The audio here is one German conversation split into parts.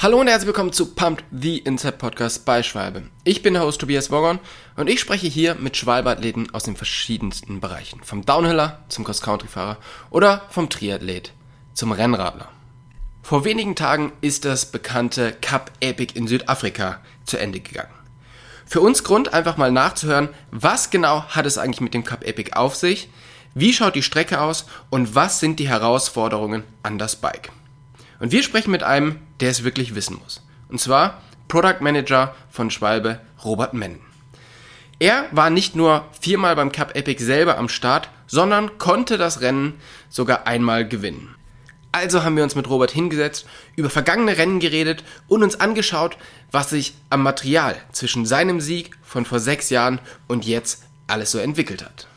Hallo und herzlich willkommen zu Pumped, the Inside Podcast bei Schwalbe. Ich bin der Host Tobias Wogon und ich spreche hier mit Schwalbe-Athleten aus den verschiedensten Bereichen. Vom Downhiller zum Cross-Country-Fahrer oder vom Triathlet zum Rennradler. Vor wenigen Tagen ist das bekannte Cup Epic in Südafrika zu Ende gegangen. Für uns Grund, einfach mal nachzuhören, was genau hat es eigentlich mit dem Cup Epic auf sich, wie schaut die Strecke aus und was sind die Herausforderungen an das Bike. Und wir sprechen mit einem, der es wirklich wissen muss. Und zwar Product Manager von Schwalbe, Robert Mennen. Er war nicht nur viermal beim Cup Epic selber am Start, sondern konnte das Rennen sogar einmal gewinnen. Also haben wir uns mit Robert hingesetzt, über vergangene Rennen geredet und uns angeschaut, was sich am Material zwischen seinem Sieg von vor sechs Jahren und jetzt alles so entwickelt hat.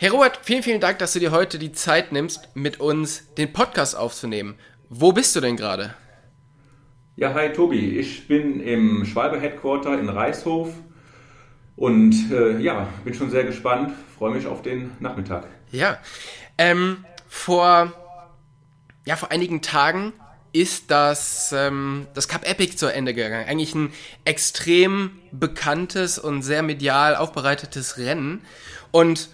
Herr Robert, vielen, vielen Dank, dass du dir heute die Zeit nimmst, mit uns den Podcast aufzunehmen. Wo bist du denn gerade? Ja, hi Tobi. Ich bin im Schwalbe Headquarter in Reishof und äh, ja, bin schon sehr gespannt. Freue mich auf den Nachmittag. Ja, ähm, vor, ja, vor einigen Tagen ist das, ähm, das Cup Epic zu Ende gegangen. Eigentlich ein extrem bekanntes und sehr medial aufbereitetes Rennen. Und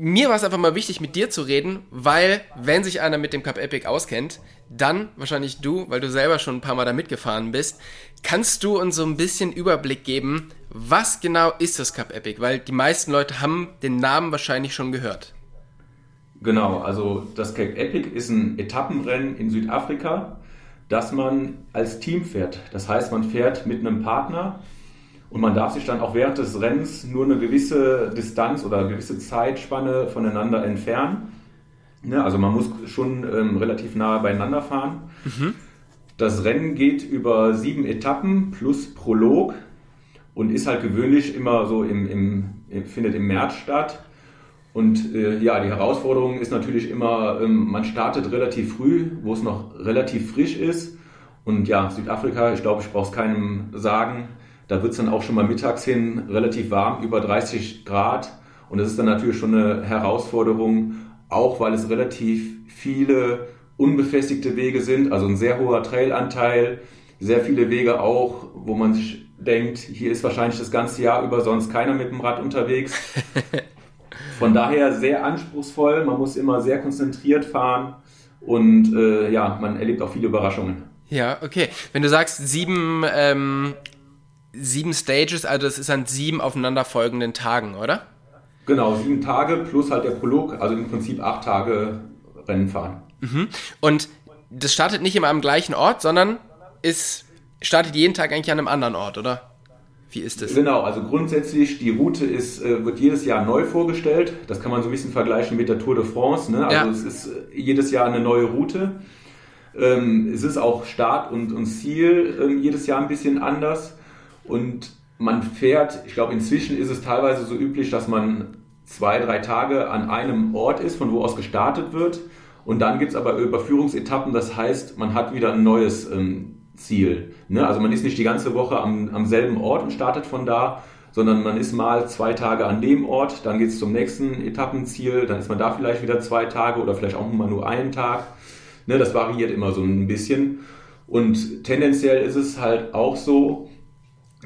mir war es einfach mal wichtig, mit dir zu reden, weil, wenn sich einer mit dem Cup Epic auskennt, dann wahrscheinlich du, weil du selber schon ein paar Mal da mitgefahren bist. Kannst du uns so ein bisschen Überblick geben, was genau ist das Cup Epic? Weil die meisten Leute haben den Namen wahrscheinlich schon gehört. Genau, also das Cape Epic ist ein Etappenrennen in Südafrika, das man als Team fährt. Das heißt, man fährt mit einem Partner und man darf sich dann auch während des Rennens nur eine gewisse Distanz oder eine gewisse Zeitspanne voneinander entfernen. Ja, also man muss schon ähm, relativ nah beieinander fahren. Mhm. Das Rennen geht über sieben Etappen plus Prolog und ist halt gewöhnlich immer so im, im findet im März statt. Und äh, ja, die Herausforderung ist natürlich immer, ähm, man startet relativ früh, wo es noch relativ frisch ist. Und ja, Südafrika, ich glaube, ich brauche es keinem sagen, da wird es dann auch schon mal mittags hin relativ warm, über 30 Grad. Und das ist dann natürlich schon eine Herausforderung, auch weil es relativ viele unbefestigte Wege sind, also ein sehr hoher Trailanteil, sehr viele Wege auch, wo man sich denkt, hier ist wahrscheinlich das ganze Jahr über sonst keiner mit dem Rad unterwegs. Von daher sehr anspruchsvoll, man muss immer sehr konzentriert fahren und äh, ja, man erlebt auch viele Überraschungen. Ja, okay. Wenn du sagst, sieben ähm, sieben Stages, also das ist an sieben aufeinanderfolgenden Tagen, oder? Genau, sieben Tage plus halt der Prolog, also im Prinzip acht Tage Rennen fahren. Mhm. Und das startet nicht immer am gleichen Ort, sondern ist, startet jeden Tag eigentlich an einem anderen Ort, oder? Wie ist das? Genau, also grundsätzlich, die Route ist, äh, wird jedes Jahr neu vorgestellt. Das kann man so ein bisschen vergleichen mit der Tour de France. Ne? Also ja. es ist äh, jedes Jahr eine neue Route. Ähm, es ist auch Start und, und Ziel ähm, jedes Jahr ein bisschen anders. Und man fährt, ich glaube, inzwischen ist es teilweise so üblich, dass man zwei, drei Tage an einem Ort ist, von wo aus gestartet wird. Und dann gibt es aber Überführungsetappen, das heißt, man hat wieder ein neues ähm, Ziel. Ne? Also man ist nicht die ganze Woche am, am selben Ort und startet von da, sondern man ist mal zwei Tage an dem Ort, dann geht es zum nächsten Etappenziel, dann ist man da vielleicht wieder zwei Tage oder vielleicht auch mal nur einen Tag. Ne? Das variiert immer so ein bisschen. Und tendenziell ist es halt auch so,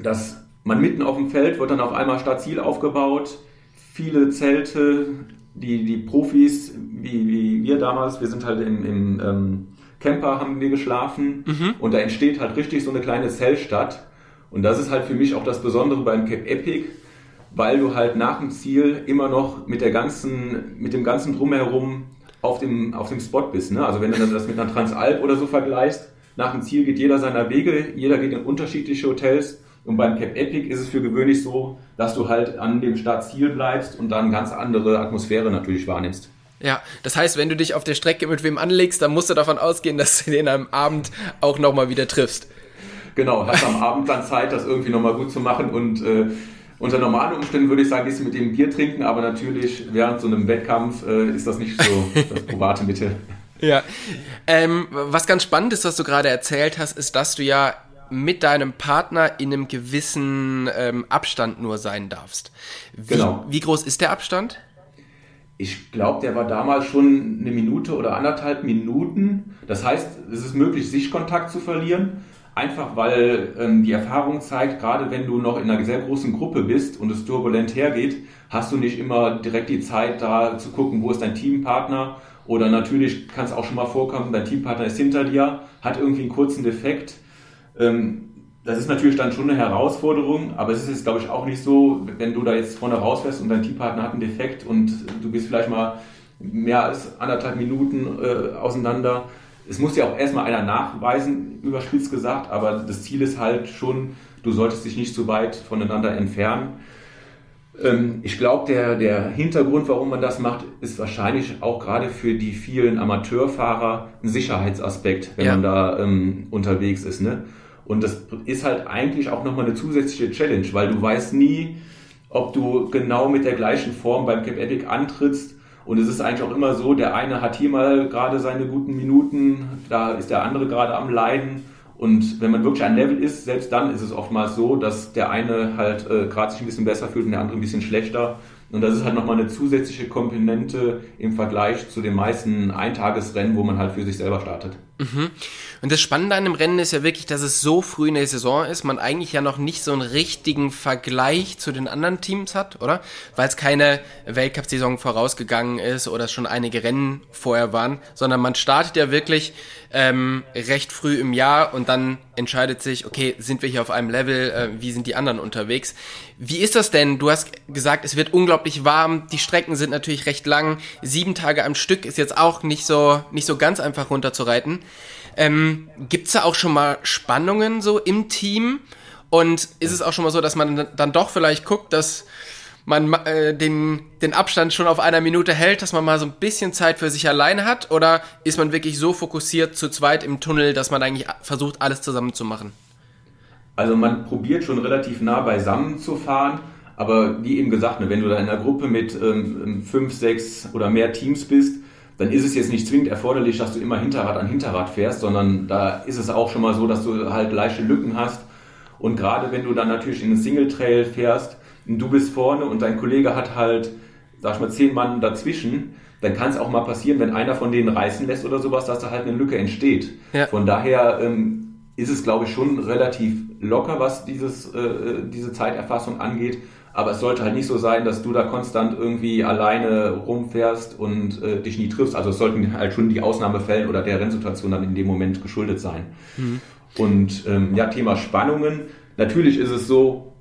dass man mitten auf dem Feld wird dann auf einmal Stadtziel aufgebaut, viele Zelte, die, die Profis, wie, wie wir damals, wir sind halt im, im ähm, Camper, haben wir geschlafen mhm. und da entsteht halt richtig so eine kleine Zeltstadt. Und das ist halt für mich auch das Besondere beim Cape Epic, weil du halt nach dem Ziel immer noch mit der ganzen, mit dem ganzen Drumherum auf dem, auf dem Spot bist. Ne? Also wenn du das mit einer Transalp oder so vergleichst, nach dem Ziel geht jeder seiner Wege, jeder geht in unterschiedliche Hotels und beim Cap Epic ist es für gewöhnlich so, dass du halt an dem Startziel bleibst und dann ganz andere Atmosphäre natürlich wahrnimmst. Ja, das heißt, wenn du dich auf der Strecke mit wem anlegst, dann musst du davon ausgehen, dass du den am Abend auch nochmal wieder triffst. Genau, hast am Abend dann Zeit, das irgendwie nochmal gut zu machen und äh, unter normalen Umständen würde ich sagen, gehst du mit dem Bier trinken, aber natürlich während so einem Wettkampf äh, ist das nicht so das private Mittel. Ja. Ähm, was ganz spannend ist, was du gerade erzählt hast, ist, dass du ja mit deinem Partner in einem gewissen ähm, Abstand nur sein darfst. Wie, genau. Wie groß ist der Abstand? Ich glaube, der war damals schon eine Minute oder anderthalb Minuten. Das heißt, es ist möglich, Sichtkontakt zu verlieren. Einfach weil ähm, die Erfahrung zeigt, gerade wenn du noch in einer sehr großen Gruppe bist und es turbulent hergeht, hast du nicht immer direkt die Zeit, da zu gucken, wo ist dein Teampartner. Oder natürlich kann es auch schon mal vorkommen, dein Teampartner ist hinter dir, hat irgendwie einen kurzen Defekt. Ähm, das ist natürlich dann schon eine Herausforderung, aber es ist jetzt, glaube ich, auch nicht so, wenn du da jetzt vorne rausfährst und dein Teampartner hat einen Defekt und du bist vielleicht mal mehr als anderthalb Minuten äh, auseinander. Es muss ja auch erstmal einer nachweisen, überspitzt gesagt, aber das Ziel ist halt schon, du solltest dich nicht zu weit voneinander entfernen. Ähm, ich glaube, der, der Hintergrund, warum man das macht, ist wahrscheinlich auch gerade für die vielen Amateurfahrer ein Sicherheitsaspekt, wenn ja. man da ähm, unterwegs ist. Ne? Und das ist halt eigentlich auch nochmal eine zusätzliche Challenge, weil du weißt nie, ob du genau mit der gleichen Form beim Cap Epic antrittst. Und es ist eigentlich auch immer so, der eine hat hier mal gerade seine guten Minuten, da ist der andere gerade am Leiden. Und wenn man wirklich ein Level ist, selbst dann ist es oftmals so, dass der eine halt äh, gerade sich ein bisschen besser fühlt und der andere ein bisschen schlechter. Und das ist halt nochmal eine zusätzliche Komponente im Vergleich zu den meisten Eintagesrennen, wo man halt für sich selber startet. Mhm. Und das Spannende an dem Rennen ist ja wirklich, dass es so früh in der Saison ist, man eigentlich ja noch nicht so einen richtigen Vergleich zu den anderen Teams hat, oder? Weil es keine Weltcup-Saison vorausgegangen ist oder schon einige Rennen vorher waren, sondern man startet ja wirklich ähm, recht früh im Jahr und dann entscheidet sich, okay, sind wir hier auf einem Level, äh, wie sind die anderen unterwegs? Wie ist das denn? Du hast gesagt, es wird unglaublich warm, die Strecken sind natürlich recht lang, sieben Tage am Stück ist jetzt auch nicht so, nicht so ganz einfach runterzureiten. Ähm, Gibt es da auch schon mal Spannungen so im Team? Und ist es auch schon mal so, dass man dann doch vielleicht guckt, dass man äh, den, den Abstand schon auf einer Minute hält, dass man mal so ein bisschen Zeit für sich alleine hat? Oder ist man wirklich so fokussiert zu zweit im Tunnel, dass man eigentlich versucht, alles zusammen zu machen? Also man probiert schon relativ nah beisammen zu fahren, aber wie eben gesagt, ne, wenn du da in einer Gruppe mit ähm, fünf, sechs oder mehr Teams bist, dann ist es jetzt nicht zwingend erforderlich, dass du immer Hinterrad an Hinterrad fährst, sondern da ist es auch schon mal so, dass du halt leichte Lücken hast. Und gerade wenn du dann natürlich in einen Single Trail fährst, und du bist vorne und dein Kollege hat halt, sag ich mal, zehn Mann dazwischen, dann kann es auch mal passieren, wenn einer von denen reißen lässt oder sowas, dass da halt eine Lücke entsteht. Ja. Von daher ähm, ist es, glaube ich, schon relativ locker, was dieses, äh, äh diese Zeiterfassung angeht. Aber es sollte halt nicht so sein, dass du da konstant irgendwie alleine rumfährst und äh, dich nie triffst. Also es sollten halt schon die Ausnahmefällen oder der Rennsituation dann in dem Moment geschuldet sein. Mhm. Und ähm, ja, Thema Spannungen. Natürlich ist es so,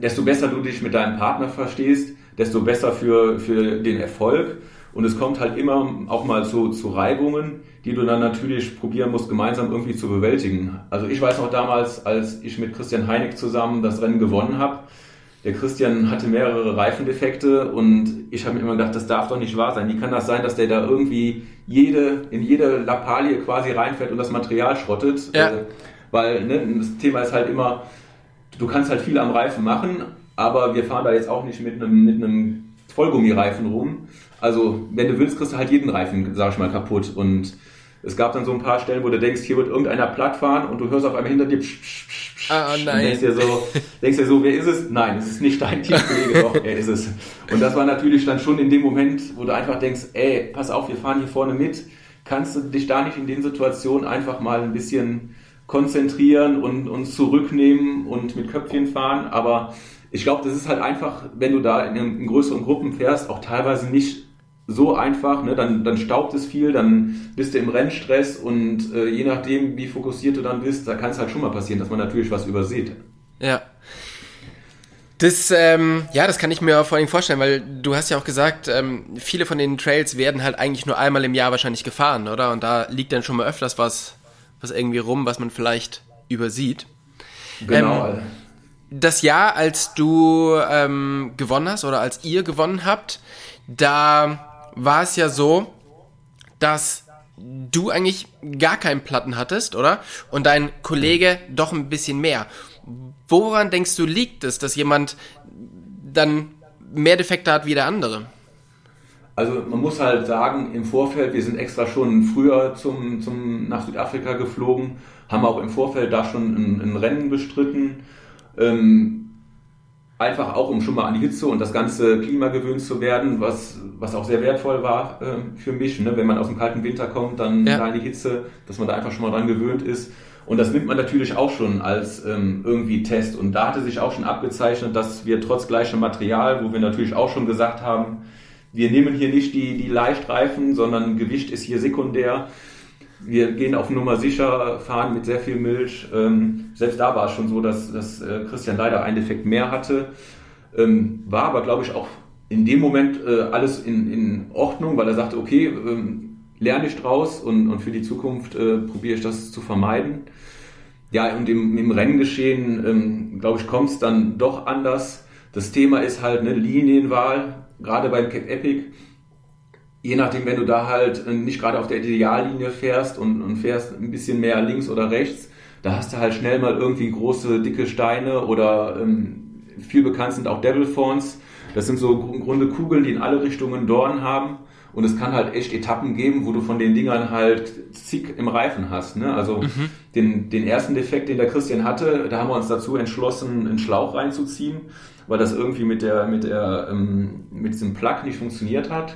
desto besser du dich mit deinem Partner verstehst, desto besser für, für den Erfolg. Und es kommt halt immer auch mal zu, zu Reibungen, die du dann natürlich probieren musst, gemeinsam irgendwie zu bewältigen. Also ich weiß noch damals, als ich mit Christian Heineck zusammen das Rennen gewonnen habe, der Christian hatte mehrere Reifendefekte und ich habe mir immer gedacht, das darf doch nicht wahr sein. Wie kann das sein, dass der da irgendwie jede, in jede Lappalie quasi reinfährt und das Material schrottet? Ja. Äh, weil ne, das Thema ist halt immer, du kannst halt viel am Reifen machen, aber wir fahren da jetzt auch nicht mit einem, mit einem Vollgummireifen rum. Also, wenn du willst, kriegst du halt jeden Reifen, sag ich mal, kaputt. Und es gab dann so ein paar Stellen, wo du denkst, hier wird irgendeiner platt fahren und du hörst auf einmal hinter dir psch, psch, psch, psch, ah, nein. und denkst dir, so, denkst dir so, wer ist es? Nein, es ist nicht dein Teamkollege, doch, er ist es. Und das war natürlich dann schon in dem Moment, wo du einfach denkst, ey, pass auf, wir fahren hier vorne mit. Kannst du dich da nicht in den Situationen einfach mal ein bisschen konzentrieren und uns zurücknehmen und mit Köpfchen fahren? Aber ich glaube, das ist halt einfach, wenn du da in, in größeren Gruppen fährst, auch teilweise nicht so einfach, ne? dann, dann staubt es viel, dann bist du im Rennstress und äh, je nachdem, wie fokussiert du dann bist, da kann es halt schon mal passieren, dass man natürlich was übersieht. Ja. Das, ähm, ja, das kann ich mir vor allem vorstellen, weil du hast ja auch gesagt, ähm, viele von den Trails werden halt eigentlich nur einmal im Jahr wahrscheinlich gefahren, oder? Und da liegt dann schon mal öfters was, was irgendwie rum, was man vielleicht übersieht. Genau. Ähm, das Jahr, als du ähm, gewonnen hast oder als ihr gewonnen habt, da war es ja so, dass du eigentlich gar keinen Platten hattest, oder? Und dein Kollege doch ein bisschen mehr. Woran denkst du liegt es, dass jemand dann mehr Defekte hat wie der andere? Also man muss halt sagen, im Vorfeld, wir sind extra schon früher zum, zum, nach Südafrika geflogen, haben auch im Vorfeld da schon ein, ein Rennen bestritten. Ähm, einfach auch, um schon mal an die Hitze und das ganze Klima gewöhnt zu werden, was, was auch sehr wertvoll war äh, für mich. Ne? Wenn man aus dem kalten Winter kommt, dann ja. da in die Hitze, dass man da einfach schon mal dran gewöhnt ist. Und das nimmt man natürlich auch schon als ähm, irgendwie Test. Und da hatte sich auch schon abgezeichnet, dass wir trotz gleichem Material, wo wir natürlich auch schon gesagt haben, wir nehmen hier nicht die, die Leichtreifen, sondern Gewicht ist hier sekundär. Wir gehen auf Nummer sicher, fahren mit sehr viel Milch. Ähm, selbst da war es schon so, dass, dass äh, Christian leider einen Defekt mehr hatte. Ähm, war aber, glaube ich, auch in dem Moment äh, alles in, in Ordnung, weil er sagte, okay, ähm, lerne ich draus und, und für die Zukunft äh, probiere ich das zu vermeiden. Ja, und im, im Renngeschehen, ähm, glaube ich, kommt es dann doch anders. Das Thema ist halt eine Linienwahl, gerade beim Cape Epic je nachdem, wenn du da halt äh, nicht gerade auf der Ideallinie fährst und, und fährst ein bisschen mehr links oder rechts, da hast du halt schnell mal irgendwie große, dicke Steine oder ähm, viel bekannt sind auch Devil Fawns. Das sind so im Grunde Kugeln, die in alle Richtungen Dorn haben. Und es kann halt echt Etappen geben, wo du von den Dingern halt zig im Reifen hast. Ne? Also mhm. den, den ersten Defekt, den der Christian hatte, da haben wir uns dazu entschlossen, einen Schlauch reinzuziehen, weil das irgendwie mit, der, mit, der, ähm, mit diesem Plug nicht funktioniert hat.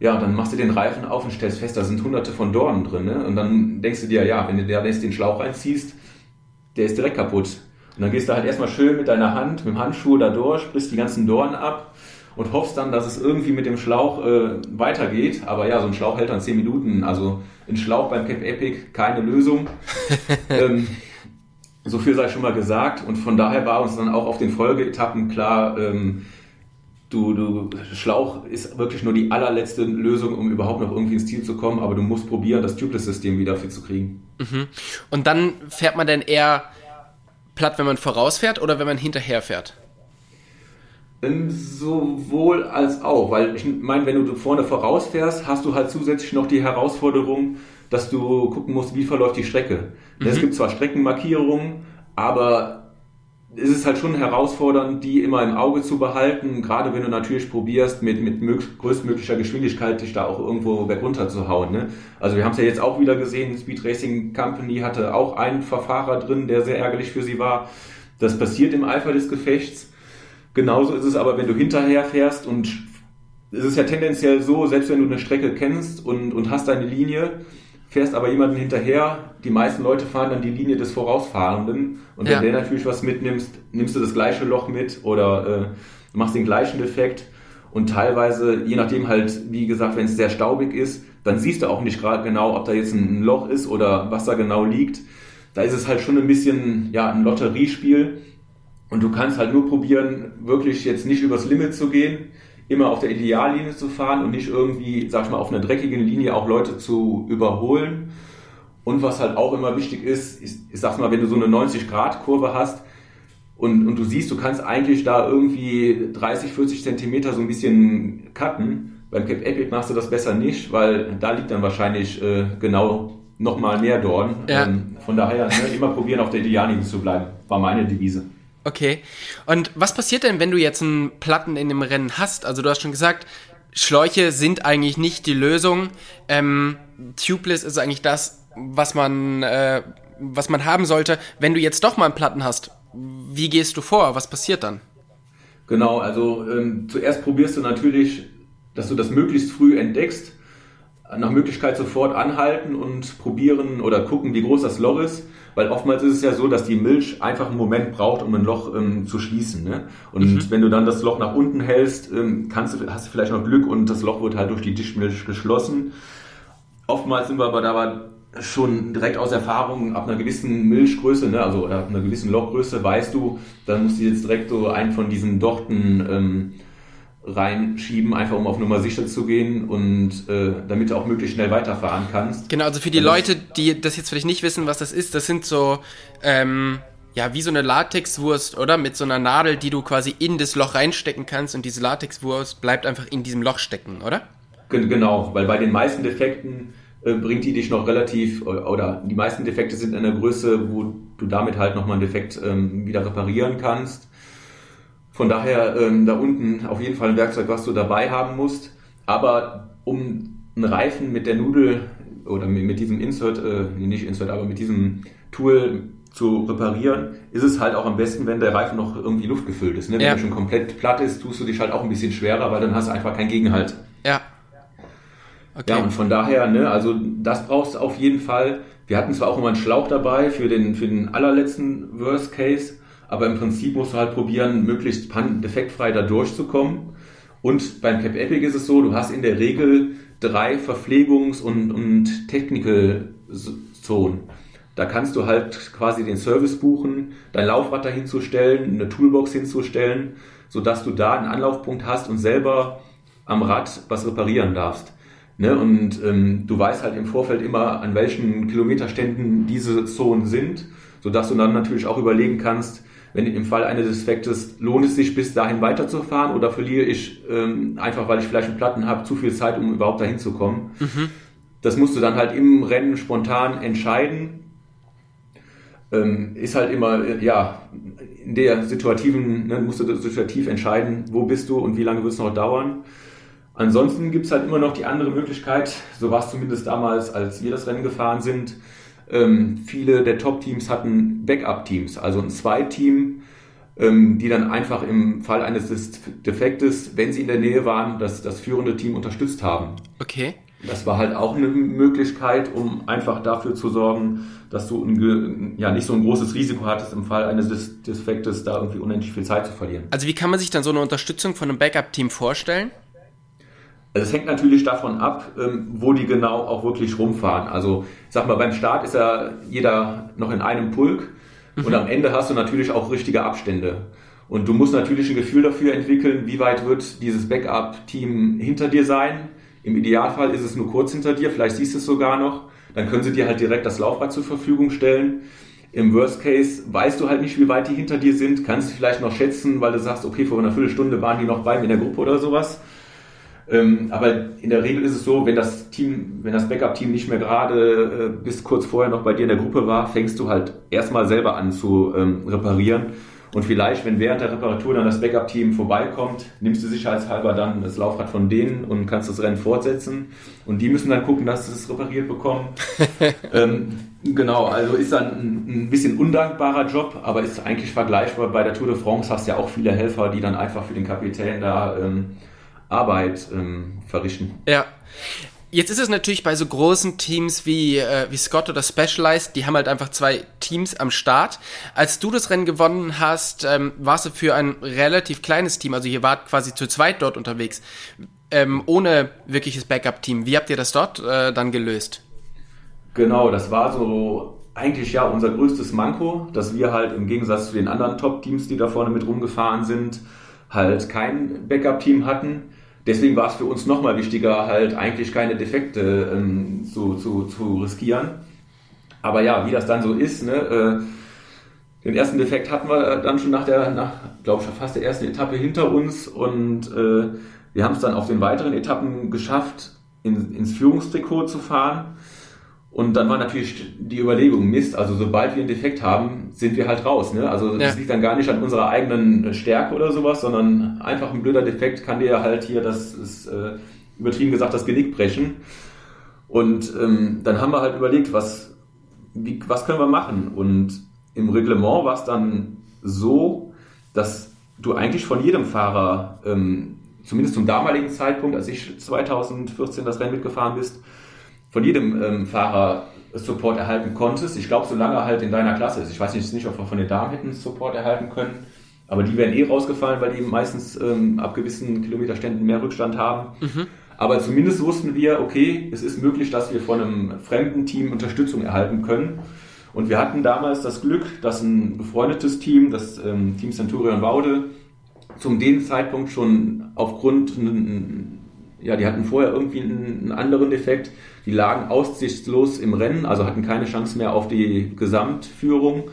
Ja, dann machst du den Reifen auf und stellst fest, da sind hunderte von Dornen drin. Ne? Und dann denkst du dir, ja, wenn du da jetzt den Schlauch reinziehst, der ist direkt kaputt. Und dann gehst du halt erstmal schön mit deiner Hand, mit dem Handschuh da durch, sprichst die ganzen Dornen ab und hoffst dann, dass es irgendwie mit dem Schlauch äh, weitergeht. Aber ja, so ein Schlauch hält dann 10 Minuten. Also ein Schlauch beim Cape Epic, keine Lösung. ähm, so viel sei schon mal gesagt. Und von daher war uns dann auch auf den Folgeetappen klar, ähm, du, du, Schlauch ist wirklich nur die allerletzte Lösung, um überhaupt noch irgendwie ins Ziel zu kommen, aber du musst probieren, das Tubeless-System wieder fit zu kriegen. Mhm. Und dann fährt man denn eher platt, wenn man vorausfährt oder wenn man hinterher fährt? Ähm, sowohl als auch, weil ich meine, wenn du vorne vorausfährst, hast du halt zusätzlich noch die Herausforderung, dass du gucken musst, wie verläuft die Strecke. Mhm. Es gibt zwar Streckenmarkierungen, aber ist es halt schon herausfordernd, die immer im Auge zu behalten, gerade wenn du natürlich probierst, mit, mit größtmöglicher Geschwindigkeit dich da auch irgendwo bergunter zu hauen. Ne? Also wir haben es ja jetzt auch wieder gesehen, Speed Racing Company hatte auch einen Verfahrer drin, der sehr ärgerlich für sie war. Das passiert im Eifer des Gefechts. Genauso ist es aber, wenn du hinterher fährst und es ist ja tendenziell so, selbst wenn du eine Strecke kennst und, und hast deine Linie, fährst aber jemanden hinterher. Die meisten Leute fahren dann die Linie des Vorausfahrenden. Und wenn ja. der natürlich was mitnimmst, nimmst du das gleiche Loch mit oder äh, machst den gleichen Defekt. Und teilweise, je nachdem halt, wie gesagt, wenn es sehr staubig ist, dann siehst du auch nicht gerade genau, ob da jetzt ein Loch ist oder was da genau liegt. Da ist es halt schon ein bisschen ja, ein Lotteriespiel. Und du kannst halt nur probieren, wirklich jetzt nicht übers Limit zu gehen, immer auf der Ideallinie zu fahren und nicht irgendwie, sag ich mal, auf einer dreckigen Linie auch Leute zu überholen. Und was halt auch immer wichtig ist, ich, ich sag's mal, wenn du so eine 90-Grad-Kurve hast und, und du siehst, du kannst eigentlich da irgendwie 30, 40 Zentimeter so ein bisschen cutten. Beim Cape Epic machst du das besser nicht, weil da liegt dann wahrscheinlich äh, genau nochmal mehr Dorn. Ja. Ähm, von daher ne, immer probieren, auf der Ideallinie zu bleiben, war meine Devise. Okay. Und was passiert denn, wenn du jetzt einen Platten in dem Rennen hast? Also du hast schon gesagt, Schläuche sind eigentlich nicht die Lösung. Ähm, Tubeless ist eigentlich das, was man, äh, was man haben sollte. Wenn du jetzt doch mal einen Platten hast, wie gehst du vor? Was passiert dann? Genau, also ähm, zuerst probierst du natürlich, dass du das möglichst früh entdeckst, nach Möglichkeit sofort anhalten und probieren oder gucken, wie groß das Loch ist weil oftmals ist es ja so, dass die Milch einfach einen Moment braucht, um ein Loch ähm, zu schließen. Ne? Und mhm. wenn du dann das Loch nach unten hältst, ähm, kannst du, hast du vielleicht noch Glück und das Loch wird halt durch die Dichtmilch geschlossen. Oftmals sind wir aber dabei schon direkt aus Erfahrung ab einer gewissen Milchgröße, ne, also ab einer gewissen Lochgröße, weißt du, dann musst du jetzt direkt so einen von diesen Dochten ähm, reinschieben, einfach um auf Nummer sicher zu gehen und äh, damit du auch möglichst schnell weiterfahren kannst. Genau, also für die Leute, die das jetzt vielleicht nicht wissen, was das ist, das sind so, ähm, ja, wie so eine Latexwurst, oder? Mit so einer Nadel, die du quasi in das Loch reinstecken kannst und diese Latexwurst bleibt einfach in diesem Loch stecken, oder? Genau, weil bei den meisten Defekten äh, bringt die dich noch relativ, oder die meisten Defekte sind in einer Größe, wo du damit halt nochmal einen Defekt ähm, wieder reparieren kannst. Von daher ähm, da unten auf jeden Fall ein Werkzeug, was du dabei haben musst. aber um einen Reifen mit der Nudel oder mit diesem Insert, äh, nicht Insert, aber mit diesem Tool zu reparieren, ist es halt auch am besten, wenn der Reifen noch irgendwie luftgefüllt ist. Ne? Wenn ja. er schon komplett platt ist, tust du dich halt auch ein bisschen schwerer, weil dann hast du einfach keinen Gegenhalt. Ja. Okay. Ja, und von daher, ne, also das brauchst du auf jeden Fall. Wir hatten zwar auch immer einen Schlauch dabei für den, für den allerletzten Worst Case, aber im Prinzip musst du halt probieren, möglichst defektfrei da durchzukommen. Und beim Cap Epic ist es so, du hast in der Regel drei Verpflegungs- und, und Technical-Zonen. Da kannst du halt quasi den Service buchen, dein Laufrad dahin zu stellen, eine Toolbox hinzustellen, sodass du da einen Anlaufpunkt hast und selber am Rad was reparieren darfst. Ne? Und ähm, du weißt halt im Vorfeld immer, an welchen Kilometerständen diese Zonen sind, sodass du dann natürlich auch überlegen kannst, wenn im Fall eines Defektes lohnt es sich bis dahin weiterzufahren oder verliere ich ähm, einfach, weil ich vielleicht einen Platten habe, zu viel Zeit, um überhaupt dahin zu kommen. Mhm. Das musst du dann halt im Rennen spontan entscheiden. Ähm, ist halt immer, äh, ja, in der situativen, ne, musst du situativ entscheiden, wo bist du und wie lange wird es noch dauern. Ansonsten gibt es halt immer noch die andere Möglichkeit, so war es zumindest damals, als wir das Rennen gefahren sind. Ähm, viele der Top-Teams hatten Backup-Teams, also ein Zweiteam, ähm, die dann einfach im Fall eines Defektes, wenn sie in der Nähe waren, das, das führende Team unterstützt haben. Okay. Das war halt auch eine Möglichkeit, um einfach dafür zu sorgen, dass du ein, ja, nicht so ein großes Risiko hattest, im Fall eines Defektes da irgendwie unendlich viel Zeit zu verlieren. Also wie kann man sich dann so eine Unterstützung von einem Backup-Team vorstellen? Also es hängt natürlich davon ab, ähm, wo die genau auch wirklich rumfahren. Also sag mal, beim Start ist ja jeder noch in einem Pulk mhm. und am Ende hast du natürlich auch richtige Abstände. Und du musst natürlich ein Gefühl dafür entwickeln, wie weit wird dieses Backup-Team hinter dir sein. Im Idealfall ist es nur kurz hinter dir, vielleicht siehst du es sogar noch. Dann können sie dir halt direkt das Laufrad zur Verfügung stellen. Im Worst Case weißt du halt nicht, wie weit die hinter dir sind, kannst du vielleicht noch schätzen, weil du sagst, okay, vor einer Viertelstunde waren die noch bei mir in der Gruppe oder sowas. Ähm, aber in der Regel ist es so, wenn das Team, wenn das Backup-Team nicht mehr gerade äh, bis kurz vorher noch bei dir in der Gruppe war, fängst du halt erstmal selber an zu ähm, reparieren. Und vielleicht, wenn während der Reparatur dann das Backup-Team vorbeikommt, nimmst du sicherheitshalber dann das Laufrad von denen und kannst das Rennen fortsetzen. Und die müssen dann gucken, dass sie es repariert bekommen. ähm, genau, also ist dann ein, ein, bisschen undankbarer Job, aber ist eigentlich vergleichbar. Bei der Tour de France hast du ja auch viele Helfer, die dann einfach für den Kapitän da ähm, Arbeit ähm, verrichten. Ja. Jetzt ist es natürlich bei so großen Teams wie, äh, wie Scott oder Specialized, die haben halt einfach zwei Teams am Start. Als du das Rennen gewonnen hast, ähm, warst du für ein relativ kleines Team, also ihr wart quasi zu zweit dort unterwegs, ähm, ohne wirkliches Backup-Team. Wie habt ihr das dort äh, dann gelöst? Genau, das war so eigentlich ja unser größtes Manko, dass wir halt im Gegensatz zu den anderen Top-Teams, die da vorne mit rumgefahren sind, halt kein Backup-Team hatten deswegen war es für uns nochmal wichtiger, halt eigentlich keine Defekte ähm, zu, zu, zu riskieren. Aber ja, wie das dann so ist, ne, äh, den ersten Defekt hatten wir dann schon nach der, nach, glaube ich, fast der ersten Etappe hinter uns und äh, wir haben es dann auf den weiteren Etappen geschafft, in, ins Führungstrikot zu fahren. Und dann war natürlich die Überlegung, Mist, also sobald wir einen Defekt haben, sind wir halt raus. Ne? Also das ja. liegt dann gar nicht an unserer eigenen Stärke oder sowas, sondern einfach ein blöder Defekt kann dir halt hier, das ist äh, übertrieben gesagt, das Genick brechen. Und ähm, dann haben wir halt überlegt, was, wie, was können wir machen? Und im Reglement war es dann so, dass du eigentlich von jedem Fahrer, ähm, zumindest zum damaligen Zeitpunkt, als ich 2014 das Rennen mitgefahren bist, von jedem ähm, Fahrer Support erhalten konntest. Ich glaube, solange er halt in deiner Klasse ist. Ich weiß nicht, nicht ob wir von den Damen hätten Support erhalten können. Aber die wären eh rausgefallen, weil die meistens ähm, ab gewissen Kilometerständen mehr Rückstand haben. Mhm. Aber zumindest wussten wir, okay, es ist möglich, dass wir von einem fremden Team Unterstützung erhalten können. Und wir hatten damals das Glück, dass ein befreundetes Team, das ähm, Team Centurion Baude, zum dem Zeitpunkt schon aufgrund, ja, die hatten vorher irgendwie einen, anderen Defekt, die lagen aussichtslos im Rennen, also hatten keine Chance mehr auf die Gesamtführung.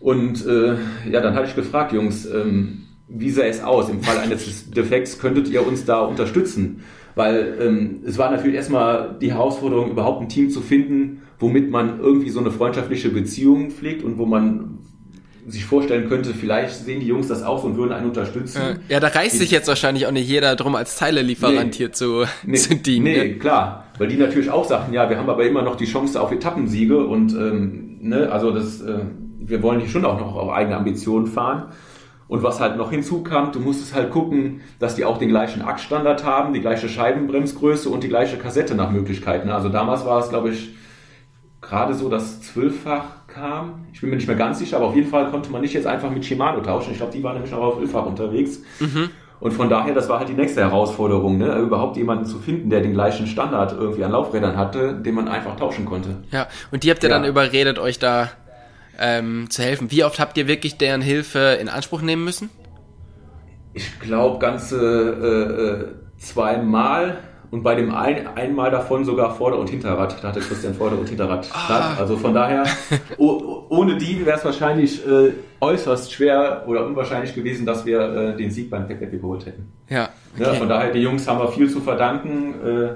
Und äh, ja, dann hatte ich gefragt, Jungs, ähm, wie sah es aus? Im Fall eines Defekts könntet ihr uns da unterstützen? Weil ähm, es war natürlich erstmal die Herausforderung, überhaupt ein Team zu finden, womit man irgendwie so eine freundschaftliche Beziehung pflegt und wo man sich vorstellen könnte, vielleicht sehen die Jungs das auch und würden einen unterstützen. Ja, da reißt sich jetzt wahrscheinlich auch nicht jeder drum, als Teilelieferant nee, hier zu, nee, zu dienen. Nee, ne? klar. Weil die natürlich auch sagten, ja, wir haben aber immer noch die Chance auf Etappensiege und ähm, ne, also das, äh, wir wollen hier schon auch noch auf eigene Ambitionen fahren. Und was halt noch hinzukam, du musstest halt gucken, dass die auch den gleichen Achsstandard haben, die gleiche Scheibenbremsgröße und die gleiche Kassette nach Möglichkeiten. Also damals war es, glaube ich, gerade so, dass zwölffach kam. Ich bin mir nicht mehr ganz sicher, aber auf jeden Fall konnte man nicht jetzt einfach mit Shimano tauschen. Ich glaube, die waren nämlich noch auf elffach unterwegs. Mhm. Und von daher, das war halt die nächste Herausforderung, ne? überhaupt jemanden zu finden, der den gleichen Standard irgendwie an Laufrädern hatte, den man einfach tauschen konnte. Ja, und die habt ihr ja. dann überredet, euch da ähm, zu helfen. Wie oft habt ihr wirklich deren Hilfe in Anspruch nehmen müssen? Ich glaube, ganze äh, äh zweimal. Und bei dem ein, einmal davon sogar Vorder- und Hinterrad. Da hatte Christian Vorder- und Hinterrad. Ah. Also von daher, oh, ohne die wäre es wahrscheinlich äh, äußerst schwer oder unwahrscheinlich gewesen, dass wir äh, den Sieg beim Tech geholt hätten. Ja, okay. ja. Von daher, die Jungs haben wir viel zu verdanken. Äh,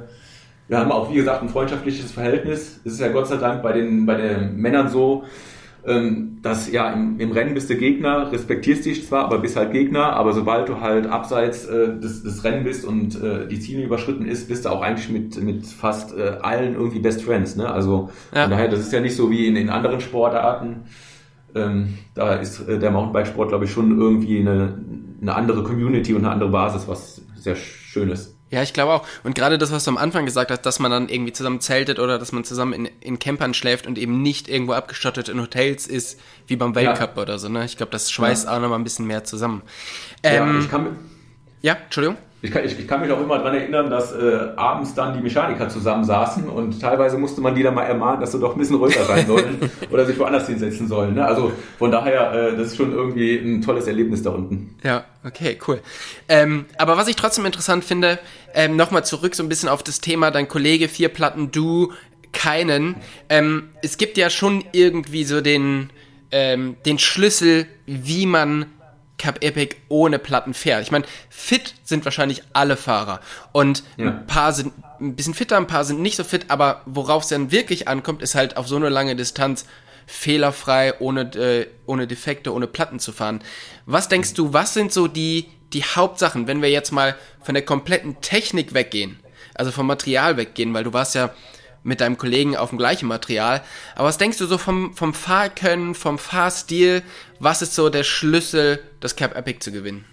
wir haben auch, wie gesagt, ein freundschaftliches Verhältnis. Es ist ja Gott sei Dank bei den, bei den Männern so, ähm, dass ja im, im, Rennen bist du Gegner, respektierst dich zwar, aber bist halt Gegner, aber sobald du halt abseits äh, des, des Rennen bist und äh, die Ziele überschritten ist, bist du auch eigentlich mit, mit fast äh, allen irgendwie Best Friends. Ne? Also ja. von daher, das ist ja nicht so wie in den anderen Sportarten. Ähm, da ist äh, der Mountainbikesport, glaube ich, schon irgendwie eine, eine andere Community und eine andere Basis, was sehr schön ist. Ja, ich glaube auch. Und gerade das, was du am Anfang gesagt hast, dass man dann irgendwie zusammen zeltet oder dass man zusammen in, in Campern schläft und eben nicht irgendwo abgestattet in Hotels ist, wie beim Weltcup ja. oder so. Ne? Ich glaube, das schweißt ja. auch nochmal ein bisschen mehr zusammen. Ähm, ja, ich kann, ja, Entschuldigung. Ich kann, ich, ich kann, mich auch immer daran erinnern, dass äh, abends dann die Mechaniker zusammensaßen und teilweise musste man die dann mal ermahnen, dass sie doch ein bisschen ruhiger sein sollen oder sich woanders hinsetzen sollen. Ne? Also von daher, äh, das ist schon irgendwie ein tolles Erlebnis da unten. Ja, okay, cool. Ähm, aber was ich trotzdem interessant finde, ähm, nochmal zurück so ein bisschen auf das Thema, dein Kollege, vier Platten, du, keinen. Ähm, es gibt ja schon irgendwie so den, ähm, den Schlüssel, wie man Cup Epic ohne Platten fährt. Ich meine, fit sind wahrscheinlich alle Fahrer und ja. ein paar sind ein bisschen fitter, ein paar sind nicht so fit, aber worauf es dann wirklich ankommt, ist halt auf so eine lange Distanz fehlerfrei, ohne, äh, ohne Defekte, ohne Platten zu fahren. Was denkst du, was sind so die, die Hauptsachen, wenn wir jetzt mal von der kompletten Technik weggehen, also vom Material weggehen, weil du warst ja mit deinem Kollegen auf dem gleichen Material. Aber was denkst du so vom, vom Fahrkönnen, vom Fahrstil? Was ist so der Schlüssel, das Cap Epic zu gewinnen?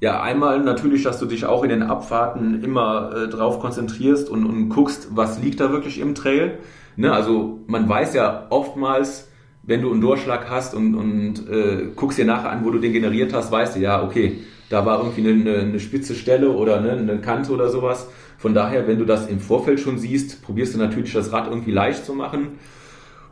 Ja, einmal natürlich, dass du dich auch in den Abfahrten immer äh, drauf konzentrierst und, und guckst, was liegt da wirklich im Trail. Ne? Also man weiß ja oftmals, wenn du einen Durchschlag hast und, und äh, guckst dir nachher an, wo du den generiert hast, weißt du, ja, okay, da war irgendwie eine, eine spitze Stelle oder ne, eine Kante oder sowas. Von daher, wenn du das im Vorfeld schon siehst, probierst du natürlich das Rad irgendwie leicht zu machen.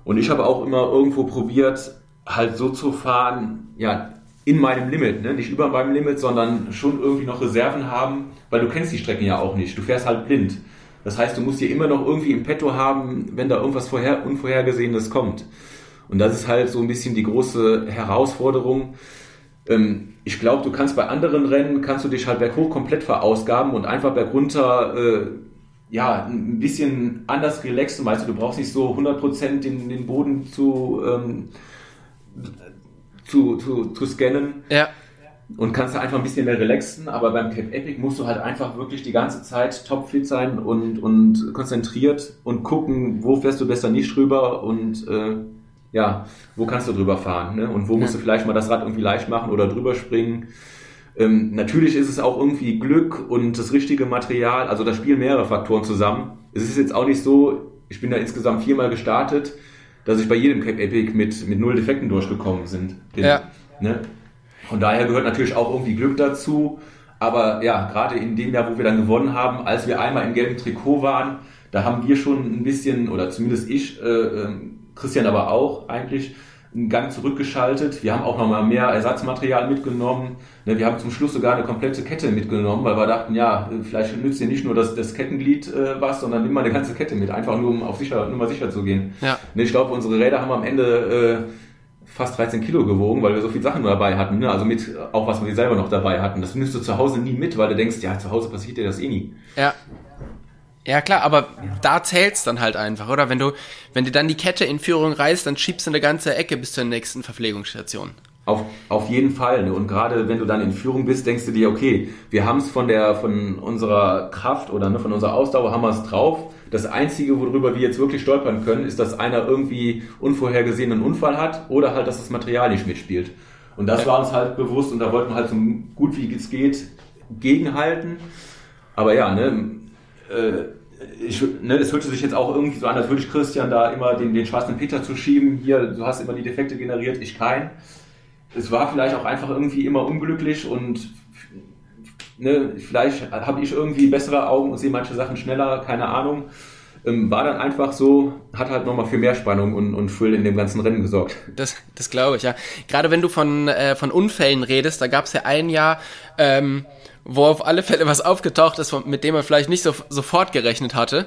Und ich habe auch immer irgendwo probiert, halt so zu fahren, ja, in meinem Limit, ne? nicht über meinem Limit, sondern schon irgendwie noch Reserven haben, weil du kennst die Strecken ja auch nicht. Du fährst halt blind. Das heißt, du musst dir immer noch irgendwie im Petto haben, wenn da irgendwas vorher, Unvorhergesehenes kommt. Und das ist halt so ein bisschen die große Herausforderung. Ähm, ich glaube, du kannst bei anderen Rennen, kannst du dich halt berghoch komplett verausgaben und einfach bergunter, äh, ja, ein bisschen anders relaxen, weißt du, du brauchst nicht so 100% den, den Boden zu, ähm, zu, zu, zu scannen. Ja. Und kannst da einfach ein bisschen mehr relaxen, aber beim Cape Epic musst du halt einfach wirklich die ganze Zeit topfit sein und, und konzentriert und gucken, wo fährst du besser nicht rüber und äh, ja, wo kannst du drüber fahren ne? und wo musst du vielleicht mal das Rad irgendwie leicht machen oder drüber springen. Ähm, natürlich ist es auch irgendwie Glück und das richtige Material, also da spielen mehrere Faktoren zusammen. Es ist jetzt auch nicht so, ich bin da insgesamt viermal gestartet, dass ich bei jedem Cape Epic mit, mit null Defekten durchgekommen sind, bin. Ja. Ne? Von daher gehört natürlich auch irgendwie Glück dazu. Aber ja, gerade in dem Jahr, wo wir dann gewonnen haben, als wir einmal im gelben Trikot waren, da haben wir schon ein bisschen, oder zumindest ich, äh, ähm, Christian aber auch eigentlich einen Gang zurückgeschaltet. Wir haben auch nochmal mehr Ersatzmaterial mitgenommen. Ne, wir haben zum Schluss sogar eine komplette Kette mitgenommen, weil wir dachten, ja, vielleicht nützt dir nicht nur das, das Kettenglied äh, was, sondern nimm mal eine ganze Kette mit, einfach nur um auf sicher, nur mal sicher zu gehen. Ja. Ne, ich glaube, unsere Räder haben am Ende äh, fast 13 Kilo gewogen, weil wir so viel Sachen dabei hatten. Ne? Also mit auch was wir selber noch dabei hatten. Das nimmst du zu Hause nie mit, weil du denkst, ja, zu Hause passiert dir das eh nie. Ja. Ja klar, aber da zählt's dann halt einfach, oder? Wenn du, wenn du dann die Kette in Führung reißt, dann schiebst du eine ganze Ecke bis zur nächsten Verpflegungsstation. Auf, auf jeden Fall. Ne? Und gerade wenn du dann in Führung bist, denkst du dir, okay, wir haben es von der von unserer Kraft oder ne, von unserer Ausdauer haben wir es drauf. Das Einzige, worüber wir jetzt wirklich stolpern können, ist, dass einer irgendwie unvorhergesehenen Unfall hat oder halt, dass das Material nicht mitspielt. Und das war uns halt bewusst und da wollten wir halt so gut wie es geht gegenhalten. Aber ja, ne, ich, ne, es hörte sich jetzt auch irgendwie so an, als würde ich Christian da immer den, den schwarzen Peter zu schieben. Hier, du hast immer die Defekte generiert, ich kein. Es war vielleicht auch einfach irgendwie immer unglücklich und ne, vielleicht habe ich irgendwie bessere Augen und sehe manche Sachen schneller, keine Ahnung. Ähm, war dann einfach so, hat halt nochmal für mehr Spannung und, und Thrill in dem ganzen Rennen gesorgt. Das, das glaube ich, ja. Gerade wenn du von, äh, von Unfällen redest, da gab es ja ein Jahr, ähm, wo auf alle Fälle was aufgetaucht ist, mit dem man vielleicht nicht so, sofort gerechnet hatte.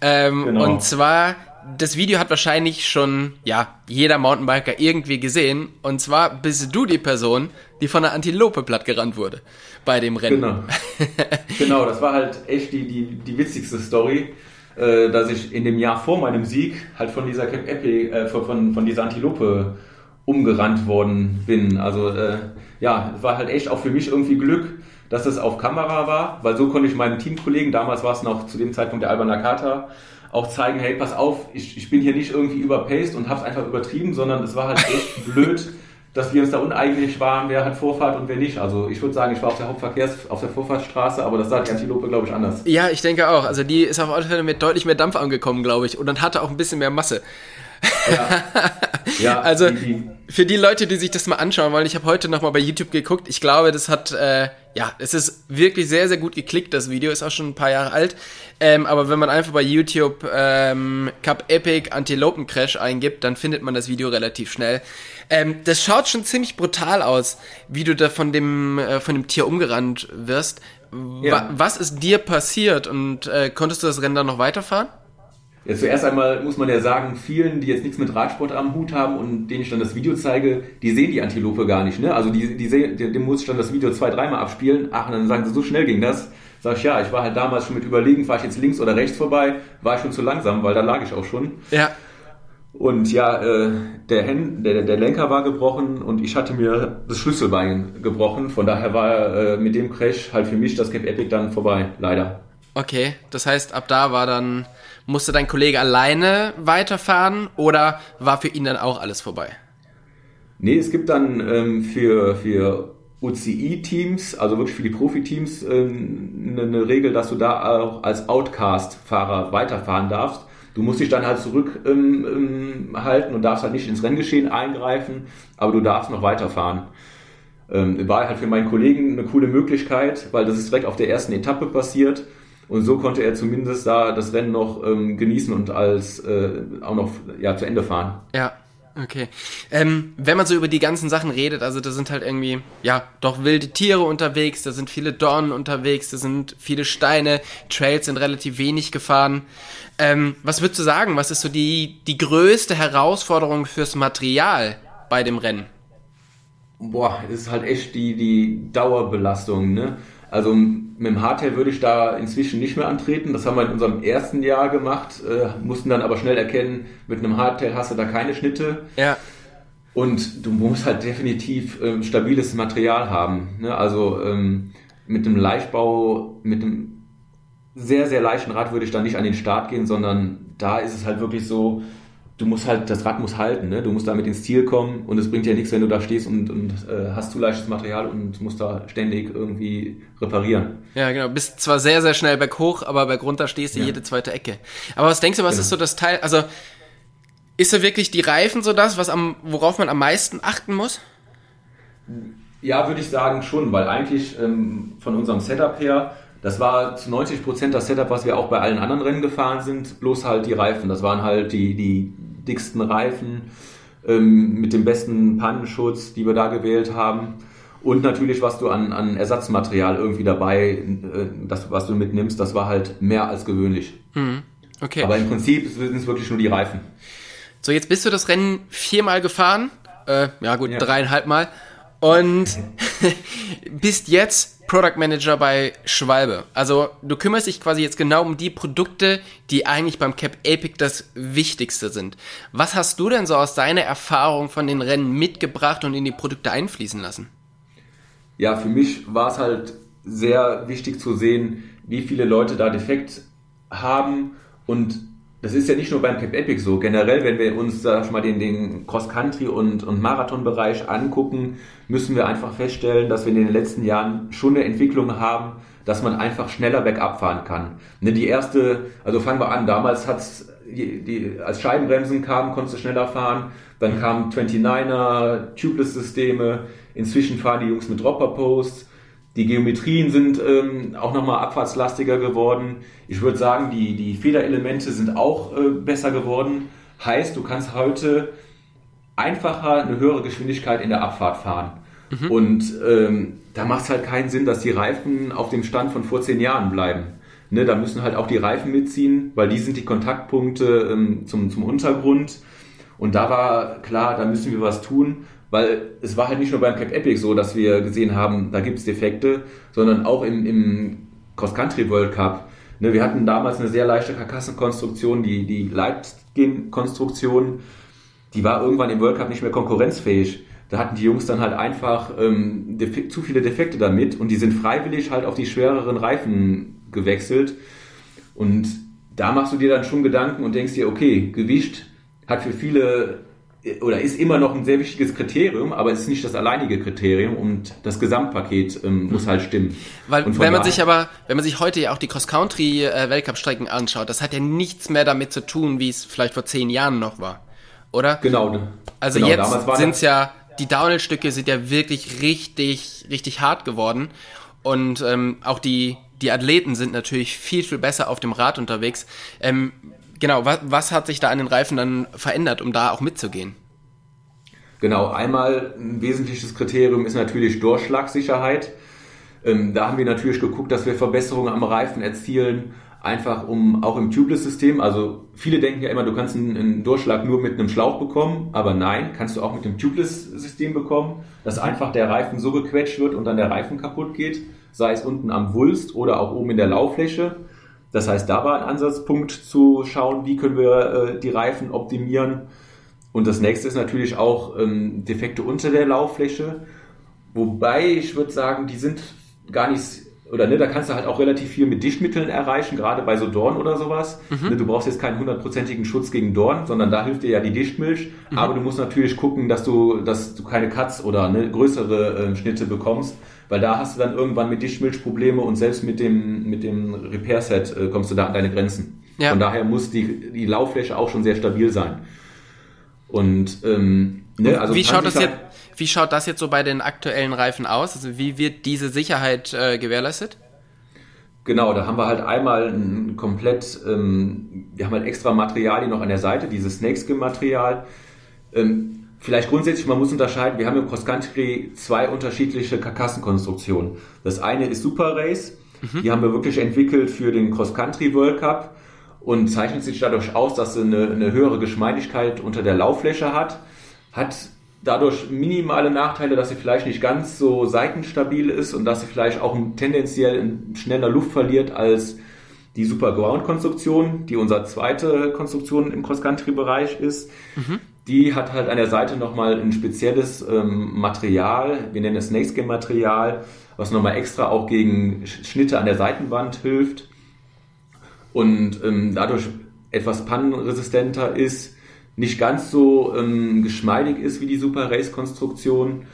Ähm, genau. Und zwar, das Video hat wahrscheinlich schon, ja, jeder Mountainbiker irgendwie gesehen. Und zwar bist du die Person, die von der Antilope plattgerannt wurde bei dem Rennen. Genau, genau das war halt echt die, die, die witzigste Story, äh, dass ich in dem Jahr vor meinem Sieg halt von dieser Cap Epic, äh, von, von dieser Antilope umgerannt worden bin. Also äh, ja, war halt echt auch für mich irgendwie Glück, dass es auf Kamera war, weil so konnte ich meinen Teamkollegen, damals war es noch zu dem Zeitpunkt der Alba Nakata, auch zeigen, hey, pass auf, ich, ich bin hier nicht irgendwie überpaced und hab's einfach übertrieben, sondern es war halt echt blöd, dass wir uns da uneigentlich waren, wer hat Vorfahrt und wer nicht. Also ich würde sagen, ich war auf der Hauptverkehrs-, auf der Vorfahrtsstraße, aber das sah die Antilope, glaube ich, anders. Ja, ich denke auch. Also die ist auf alle Fälle mit deutlich mehr Dampf angekommen, glaube ich. Und dann hatte auch ein bisschen mehr Masse. Ja. ja also für die Leute, die sich das mal anschauen wollen, ich habe heute nochmal bei YouTube geguckt. Ich glaube, das hat, äh, ja, es ist wirklich sehr, sehr gut geklickt, das Video. Ist auch schon ein paar Jahre alt. Ähm, aber wenn man einfach bei YouTube ähm, Cup Epic Antilopen Crash eingibt, dann findet man das Video relativ schnell. Ähm, das schaut schon ziemlich brutal aus, wie du da von dem, äh, von dem Tier umgerannt wirst. Ja. Wa was ist dir passiert und äh, konntest du das Rennen dann noch weiterfahren? Ja, zuerst einmal muss man ja sagen, vielen, die jetzt nichts mit Radsport am Hut haben und denen ich dann das Video zeige, die sehen die Antilope gar nicht. Ne? Also die, die sehen, dem muss ich dann das Video zwei, dreimal abspielen. Ach, und dann sagen sie, so schnell ging das. Sag ich, ja, ich war halt damals schon mit überlegen, fahre ich jetzt links oder rechts vorbei, war ich schon zu langsam, weil da lag ich auch schon. Ja. Und ja, äh, der, Hen der, der Lenker war gebrochen und ich hatte mir das Schlüsselbein gebrochen. Von daher war äh, mit dem Crash halt für mich das Cap Epic dann vorbei, leider. Okay, das heißt, ab da war dann musste dein Kollege alleine weiterfahren oder war für ihn dann auch alles vorbei? Nee, es gibt dann ähm, für, für UCI-Teams, also wirklich für die Profiteams, ähm, eine, eine Regel, dass du da auch als Outcast-Fahrer weiterfahren darfst. Du musst dich dann halt zurückhalten ähm, ähm, und darfst halt nicht ins Renngeschehen eingreifen, aber du darfst noch weiterfahren. Ähm, war halt für meinen Kollegen eine coole Möglichkeit, weil das ist direkt auf der ersten Etappe passiert und so konnte er zumindest da das Rennen noch ähm, genießen und als äh, auch noch ja, zu Ende fahren. Ja. Okay. Ähm, wenn man so über die ganzen Sachen redet, also da sind halt irgendwie, ja, doch wilde Tiere unterwegs, da sind viele Dornen unterwegs, da sind viele Steine, Trails sind relativ wenig gefahren. Ähm, was würdest du sagen, was ist so die, die größte Herausforderung fürs Material bei dem Rennen? Boah, es ist halt echt die, die Dauerbelastung, ne? Also mit dem Hardtail würde ich da inzwischen nicht mehr antreten. Das haben wir in unserem ersten Jahr gemacht, äh, mussten dann aber schnell erkennen, mit einem Hardtail hast du da keine Schnitte. Ja. Und du musst halt definitiv ähm, stabiles Material haben. Ne? Also ähm, mit dem Leichtbau, mit einem sehr, sehr leichten Rad würde ich da nicht an den Start gehen, sondern da ist es halt wirklich so, du musst halt, das Rad muss halten, ne? du musst damit ins Ziel kommen und es bringt ja nichts, wenn du da stehst und, und äh, hast zu leichtes Material und musst da ständig irgendwie reparieren. Ja, genau. Bist zwar sehr, sehr schnell berghoch, aber bergunter stehst du ja. jede zweite Ecke. Aber was denkst du, was genau. ist so das Teil, also ist so wirklich die Reifen so das, was am, worauf man am meisten achten muss? Ja, würde ich sagen schon, weil eigentlich ähm, von unserem Setup her das war zu 90 Prozent das Setup, was wir auch bei allen anderen Rennen gefahren sind, bloß halt die Reifen. Das waren halt die, die dicksten Reifen ähm, mit dem besten Pannenschutz, die wir da gewählt haben. Und natürlich, was du an, an Ersatzmaterial irgendwie dabei, äh, das, was du mitnimmst, das war halt mehr als gewöhnlich. Mhm. Okay. Aber im Prinzip sind es wirklich nur die Reifen. So, jetzt bist du das Rennen viermal gefahren. Äh, ja gut, ja. dreieinhalb Mal. Und bist jetzt Product Manager bei Schwalbe. Also du kümmerst dich quasi jetzt genau um die Produkte, die eigentlich beim Cap Epic das Wichtigste sind. Was hast du denn so aus deiner Erfahrung von den Rennen mitgebracht und in die Produkte einfließen lassen? Ja, für mich war es halt sehr wichtig zu sehen, wie viele Leute da defekt haben und das ist ja nicht nur beim Cap Epic so. Generell, wenn wir uns da schon mal den, den Cross-Country- und, und Marathon-Bereich angucken, müssen wir einfach feststellen, dass wir in den letzten Jahren schon eine Entwicklung haben, dass man einfach schneller bergab fahren kann. Ne, die erste, also fangen wir an, damals hat's die, die, als Scheibenbremsen kamen, konntest du schneller fahren. Dann kamen 29er, Tubeless-Systeme. Inzwischen fahren die Jungs mit Dropper-Posts. Die Geometrien sind ähm, auch nochmal abfahrtslastiger geworden. Ich würde sagen, die, die Federelemente sind auch äh, besser geworden. Heißt, du kannst heute einfacher eine höhere Geschwindigkeit in der Abfahrt fahren. Mhm. Und ähm, da macht es halt keinen Sinn, dass die Reifen auf dem Stand von vor zehn Jahren bleiben. Ne, da müssen halt auch die Reifen mitziehen, weil die sind die Kontaktpunkte ähm, zum, zum Untergrund. Und da war klar, da müssen wir was tun. Weil es war halt nicht nur beim Cap Epic so, dass wir gesehen haben, da gibt es Defekte, sondern auch im, im Cross-Country World Cup. Ne, wir hatten damals eine sehr leichte Karkassenkonstruktion, die, die Leitgen-Konstruktion, die war irgendwann im World Cup nicht mehr konkurrenzfähig. Da hatten die Jungs dann halt einfach ähm, zu viele Defekte damit und die sind freiwillig halt auf die schwereren Reifen gewechselt. Und da machst du dir dann schon Gedanken und denkst dir, okay, Gewicht hat für viele oder ist immer noch ein sehr wichtiges Kriterium, aber es ist nicht das alleinige Kriterium und das Gesamtpaket ähm, muss halt stimmen. Weil wenn man sich aber, wenn man sich heute ja auch die Cross-Country-Weltcup-Strecken äh, anschaut, das hat ja nichts mehr damit zu tun, wie es vielleicht vor zehn Jahren noch war, oder? Genau. Also genau, jetzt sind es ja, die Downhill-Stücke sind ja wirklich richtig, richtig hart geworden und ähm, auch die, die Athleten sind natürlich viel, viel besser auf dem Rad unterwegs. Ähm, Genau, was, was hat sich da an den Reifen dann verändert, um da auch mitzugehen? Genau, einmal ein wesentliches Kriterium ist natürlich Durchschlagsicherheit. Ähm, da haben wir natürlich geguckt, dass wir Verbesserungen am Reifen erzielen, einfach um auch im Tubeless-System. Also viele denken ja immer, du kannst einen, einen, Durchschlag nur mit einem Schlauch bekommen, aber nein, kannst du auch mit dem Tubeless-System bekommen, dass einfach der Reifen so gequetscht wird und dann der Reifen kaputt geht, sei es unten am Wulst oder auch oben in der Lauffläche. Das heißt, da war ein Ansatzpunkt zu schauen, wie können wir äh, die Reifen optimieren. Und das nächste ist natürlich auch ähm, Defekte unter der Lauffläche. Wobei ich würde sagen, die sind gar nicht, oder ne, da kannst du halt auch relativ viel mit Dichtmitteln erreichen, gerade bei so Dorn oder sowas. Mhm. Ne, du brauchst jetzt keinen hundertprozentigen Schutz gegen Dorn, sondern da hilft dir ja die Dichtmilch. Mhm. Aber du musst natürlich gucken, dass du, dass du keine Cuts oder ne, größere äh, Schnitte bekommst weil da hast du dann irgendwann mit Dichtmilchprobleme und selbst mit dem, mit dem Repair-Set äh, kommst du da an deine Grenzen. Ja. Von daher muss die, die Lauffläche auch schon sehr stabil sein. Und, ähm, ne, also wie schaut das jetzt, wie schaut das jetzt so bei den aktuellen Reifen aus? Also wie wird diese Sicherheit äh, gewährleistet? Genau, da haben wir halt einmal ein komplett, ähm, wir haben halt extra Materialien noch an der Seite, dieses Snakeskin-Material. Ähm, Vielleicht grundsätzlich, man muss unterscheiden, wir haben im Cross Country zwei unterschiedliche Karkassenkonstruktionen. Das eine ist Super Race, mhm. die haben wir wirklich entwickelt für den Cross Country World Cup und zeichnet sich dadurch aus, dass sie eine, eine höhere Geschmeidigkeit unter der Lauffläche hat, hat dadurch minimale Nachteile, dass sie vielleicht nicht ganz so seitenstabil ist und dass sie vielleicht auch tendenziell schneller Luft verliert als die Super Ground Konstruktion, die unsere zweite Konstruktion im Cross-Country-Bereich ist. Mhm. Die hat halt an der Seite nochmal ein spezielles ähm, Material, wir nennen es Snakeskin-Material, was nochmal extra auch gegen Schnitte an der Seitenwand hilft. Und ähm, dadurch etwas pannenresistenter ist, nicht ganz so ähm, geschmeidig ist wie die Super Race Konstruktion ähm,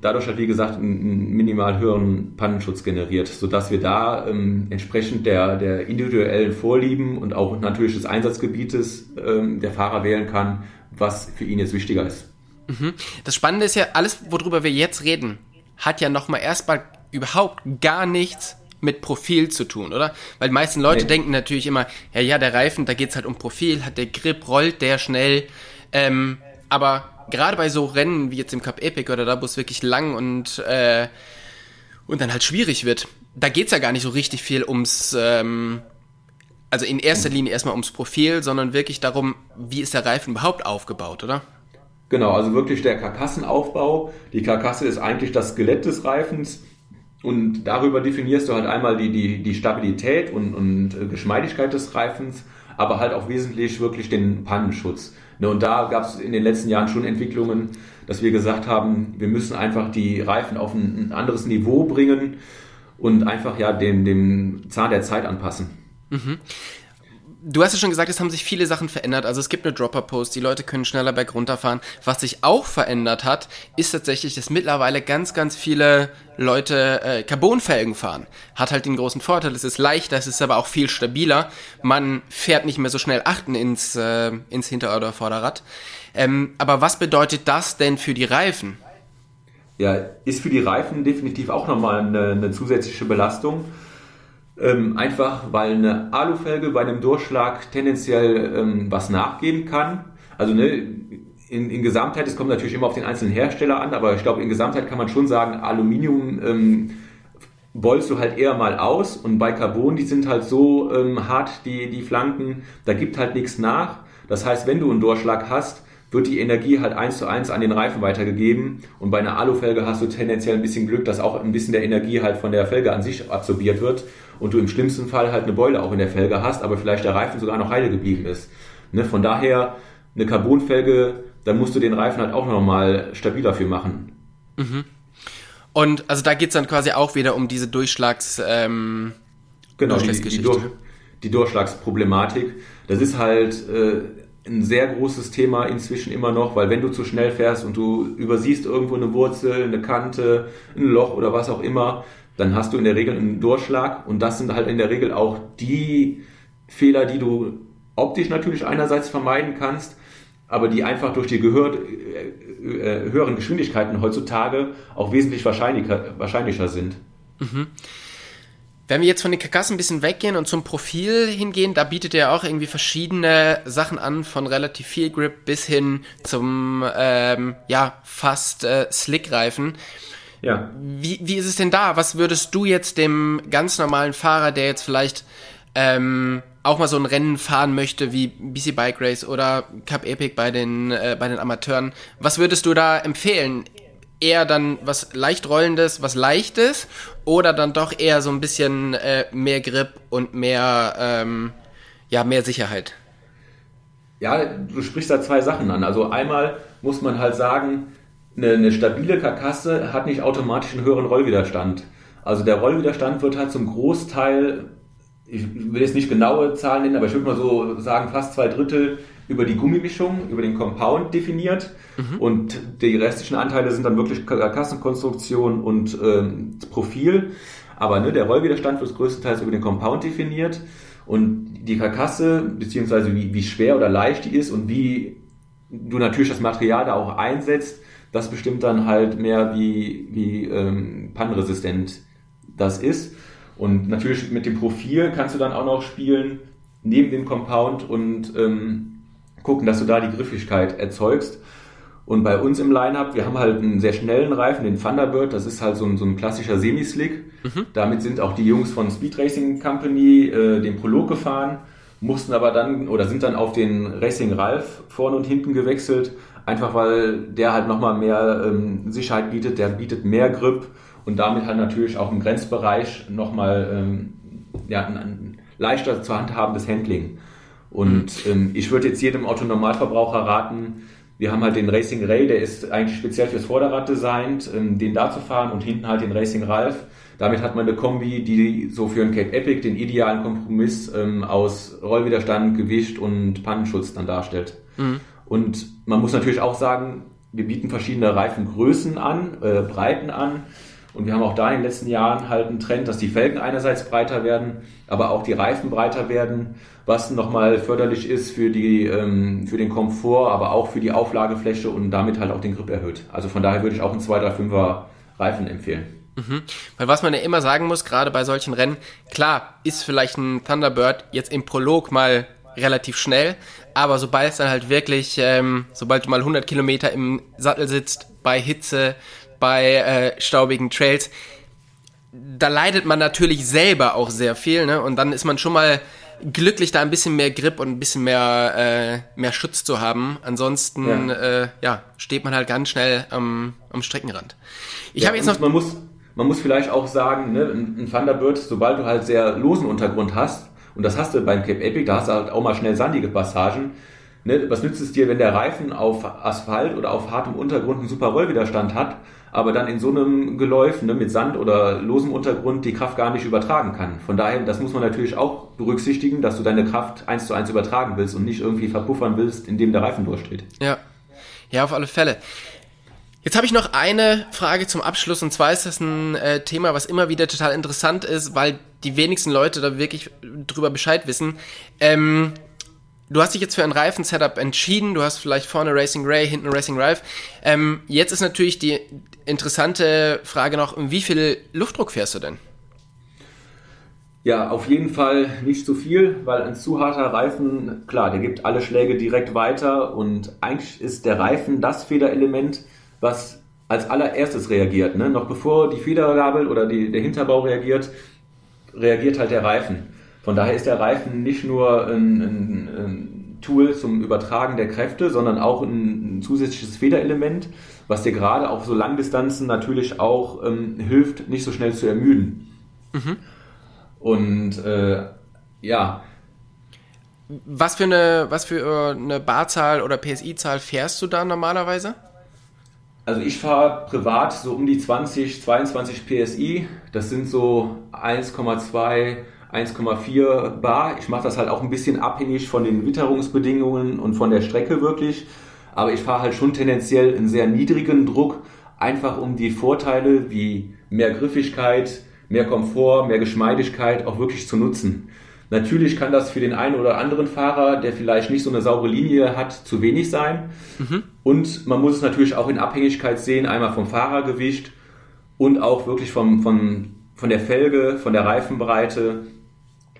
dadurch hat, wie gesagt, einen minimal höheren Pannenschutz generiert, sodass wir da ähm, entsprechend der, der individuellen Vorlieben und auch natürlich des Einsatzgebietes ähm, der Fahrer wählen kann, was für ihn jetzt wichtiger ist. Mhm. Das Spannende ist ja, alles, worüber wir jetzt reden, hat ja nochmal erstmal überhaupt gar nichts mit Profil zu tun, oder? Weil die meisten Leute nee. denken natürlich immer, ja, ja, der Reifen, da geht es halt um Profil, hat der Grip, rollt der schnell, ähm, aber gerade bei so Rennen wie jetzt im Cup Epic oder da, wo es wirklich lang und, äh, und dann halt schwierig wird, da geht es ja gar nicht so richtig viel ums, ähm, also in erster Linie erstmal ums Profil, sondern wirklich darum, wie ist der Reifen überhaupt aufgebaut, oder? Genau, also wirklich der Karkassenaufbau. Die Karkasse ist eigentlich das Skelett des Reifens und darüber definierst du halt einmal die, die, die Stabilität und, und äh, Geschmeidigkeit des Reifens, aber halt auch wesentlich wirklich den Pannenschutz. Ne, und da gab es in den letzten Jahren schon Entwicklungen, dass wir gesagt haben, wir müssen einfach die Reifen auf ein, anderes Niveau bringen und einfach ja dem, dem Zahn der Zeit anpassen. Mhm du hast ja schon gesagt, es haben sich viele Sachen verändert. Also es gibt eine Dropper-Post, die Leute können schneller berg runterfahren. Was sich auch verändert hat, ist tatsächlich, dass mittlerweile ganz, ganz viele Leute äh, Carbonfelgen fahren. Hat halt den großen Vorteil, es ist leichter, es ist aber auch viel stabiler. Man fährt nicht mehr so schnell achten ins, äh, ins Hinter- oder Vorderrad. Ähm, aber was bedeutet das denn für die Reifen? Ja, ist für die Reifen definitiv auch nochmal eine, eine zusätzliche Belastung. Ähm, einfach weil eine Alufelge bei einem Durchschlag tendenziell ähm, was nachgeben kann. Also ne, in, in Gesamtheit, es kommt natürlich immer auf den einzelnen Hersteller an, aber ich glaube, in Gesamtheit kann man schon sagen, Aluminium ähm, beulst du halt eher mal aus und bei Carbon, die sind halt so ähm, hart, die, die Flanken, da gibt halt nichts nach. Das heißt, wenn du einen Durchschlag hast, wird die Energie halt eins zu eins an den Reifen weitergegeben. Und bei einer Alufelge hast du tendenziell ein bisschen Glück, dass auch ein bisschen der Energie halt von der Felge an sich absorbiert wird und du im schlimmsten Fall halt eine Beule auch in der Felge hast, aber vielleicht der Reifen sogar noch heile geblieben ist. Ne? Von daher eine Carbonfelge, da musst du den Reifen halt auch nochmal stabiler für machen. Mhm. Und also da geht es dann quasi auch wieder um diese Durchschlags... Ähm, genau, die, die, Durch, die Durchschlagsproblematik. Das ist halt... Äh, ein sehr großes Thema inzwischen immer noch, weil wenn du zu schnell fährst und du übersiehst irgendwo eine Wurzel, eine Kante, ein Loch oder was auch immer, dann hast du in der Regel einen Durchschlag und das sind halt in der Regel auch die Fehler, die du optisch natürlich einerseits vermeiden kannst, aber die einfach durch die gehört, äh, äh, höheren Geschwindigkeiten heutzutage auch wesentlich wahrscheinlicher, wahrscheinlicher sind. Mhm. Wenn wir jetzt von den Karkassen ein bisschen weggehen und zum Profil hingehen, da bietet er auch irgendwie verschiedene Sachen an, von relativ viel Grip bis hin zum ähm, ja fast äh, Slick-Reifen. Ja. Wie, wie ist es denn da? Was würdest du jetzt dem ganz normalen Fahrer, der jetzt vielleicht ähm, auch mal so ein Rennen fahren möchte wie BC Bike Race oder Cup Epic bei den äh, bei den Amateuren, was würdest du da empfehlen? Eher dann was leicht rollendes, was leichtes oder dann doch eher so ein bisschen äh, mehr Grip und mehr ähm, ja mehr Sicherheit? Ja, du sprichst da zwei Sachen an. Also einmal muss man halt sagen, eine, eine stabile Karkasse hat nicht automatisch einen höheren Rollwiderstand. Also der Rollwiderstand wird halt zum Großteil, ich will jetzt nicht genaue Zahlen nennen, aber ich würde mal so sagen, fast zwei Drittel über die Gummimischung, über den Compound definiert. Mhm. Und die restlichen Anteile sind dann wirklich Kassenkonstruktion und ähm, Profil. Aber ne, der Rollwiderstand wird größtenteils über den Compound definiert. Und die Karkasse, beziehungsweise wie, wie schwer oder leicht die ist und wie du natürlich das Material da auch einsetzt, das bestimmt dann halt mehr, wie, wie ähm, pannenresistent das ist. Und natürlich mit dem Profil kannst du dann auch noch spielen, neben dem Compound und ähm, gucken, dass du da die Griffigkeit erzeugst. Und bei uns im Lineup, wir haben halt einen sehr schnellen Reifen, den Thunderbird, das ist halt so ein, so ein klassischer Semi-Slick. Mhm. Damit sind auch die Jungs von Speed Racing Company äh, den Prolog gefahren, mussten aber dann oder sind dann auf den Racing Ralph vorne und hinten gewechselt, einfach weil der halt nochmal mehr ähm, Sicherheit bietet, der bietet mehr Grip und damit halt natürlich auch im Grenzbereich nochmal ähm, ja, ein, ein leichter zu handhabendes Handling. Und mhm. ähm, ich würde jetzt jedem Autonormalverbraucher raten, wir haben halt den Racing Ray, der ist eigentlich speziell fürs Vorderrad designt, ähm, den da zu fahren und hinten halt den Racing Ralph. Damit hat man eine Kombi, die so für einen Cape Epic den idealen Kompromiss ähm, aus Rollwiderstand, Gewicht und Pannenschutz dann darstellt. Mhm. Und man muss natürlich auch sagen, wir bieten verschiedene Reifengrößen an, äh, Breiten an. Und wir haben auch da in den letzten Jahren halt einen Trend, dass die Felgen einerseits breiter werden, aber auch die Reifen breiter werden, was nochmal förderlich ist für, die, ähm, für den Komfort, aber auch für die Auflagefläche und damit halt auch den Grip erhöht. Also von daher würde ich auch einen 235er Reifen empfehlen. Mhm. Weil was man ja immer sagen muss, gerade bei solchen Rennen, klar, ist vielleicht ein Thunderbird jetzt im Prolog mal relativ schnell, aber sobald es dann halt wirklich, ähm, sobald du mal 100 Kilometer im Sattel sitzt, bei Hitze, bei äh, staubigen Trails, da leidet man natürlich selber auch sehr viel, ne? Und dann ist man schon mal glücklich, da ein bisschen mehr Grip und ein bisschen mehr, äh, mehr Schutz zu haben. Ansonsten, ja. Äh, ja, steht man halt ganz schnell am, am Streckenrand. Ich ja, habe jetzt noch. Man muss, man muss vielleicht auch sagen, ne, ein Thunderbird, sobald du halt sehr losen Untergrund hast, und das hast du beim Cape Epic, da hast du halt auch mal schnell sandige Passagen, ne, was nützt es dir, wenn der Reifen auf Asphalt oder auf hartem Untergrund einen super Rollwiderstand hat, aber dann in so einem Geläuf ne, mit Sand oder losem Untergrund die Kraft gar nicht übertragen kann. Von daher, das muss man natürlich auch berücksichtigen, dass du deine Kraft eins zu eins übertragen willst und nicht irgendwie verpuffern willst, indem der Reifen durchsteht. Ja, ja, auf alle Fälle. Jetzt habe ich noch eine Frage zum Abschluss und zwar ist das ein äh, Thema, was immer wieder total interessant ist, weil die wenigsten Leute da wirklich drüber Bescheid wissen. Ähm, du hast dich jetzt für ein Reifen-Setup entschieden, du hast vielleicht vorne Racing Ray, hinten Racing Rife. Ähm, jetzt ist natürlich die interessante Frage noch, wie viel Luftdruck fährst du denn? Ja, auf jeden Fall nicht zu viel, weil ein zu harter Reifen, klar, der gibt alle Schläge direkt weiter und eigentlich ist der Reifen das Federelement, was als allererstes reagiert. Ne? Noch bevor die Federgabel oder die, der Hinterbau reagiert, reagiert halt der Reifen. Von daher ist der Reifen nicht nur ein, ein, ein Tool zum Übertragen der Kräfte, sondern auch ein, ein zusätzliches Federelement, was dir gerade auf so Langdistanzen natürlich auch ähm, hilft, nicht so schnell zu ermüden. Mhm. Und äh, ja. Was für eine, was für eine Barzahl oder PSI-Zahl fährst du da normalerweise? Also ich fahre privat so um die 20, 22 PSI. Das sind so 1,2, 1,4 Bar. Ich mache das halt auch ein bisschen abhängig von den Witterungsbedingungen und von der Strecke wirklich. Aber ich fahre halt schon tendenziell einen sehr niedrigen Druck, einfach um die Vorteile wie mehr Griffigkeit, mehr Komfort, mehr Geschmeidigkeit auch wirklich zu nutzen. Natürlich kann das für den einen oder anderen Fahrer, der vielleicht nicht so eine saubere Linie hat, zu wenig sein. Mhm. Und man muss es natürlich auch in Abhängigkeit sehen, einmal vom Fahrergewicht und auch wirklich vom, vom, von der Felge, von der Reifenbreite.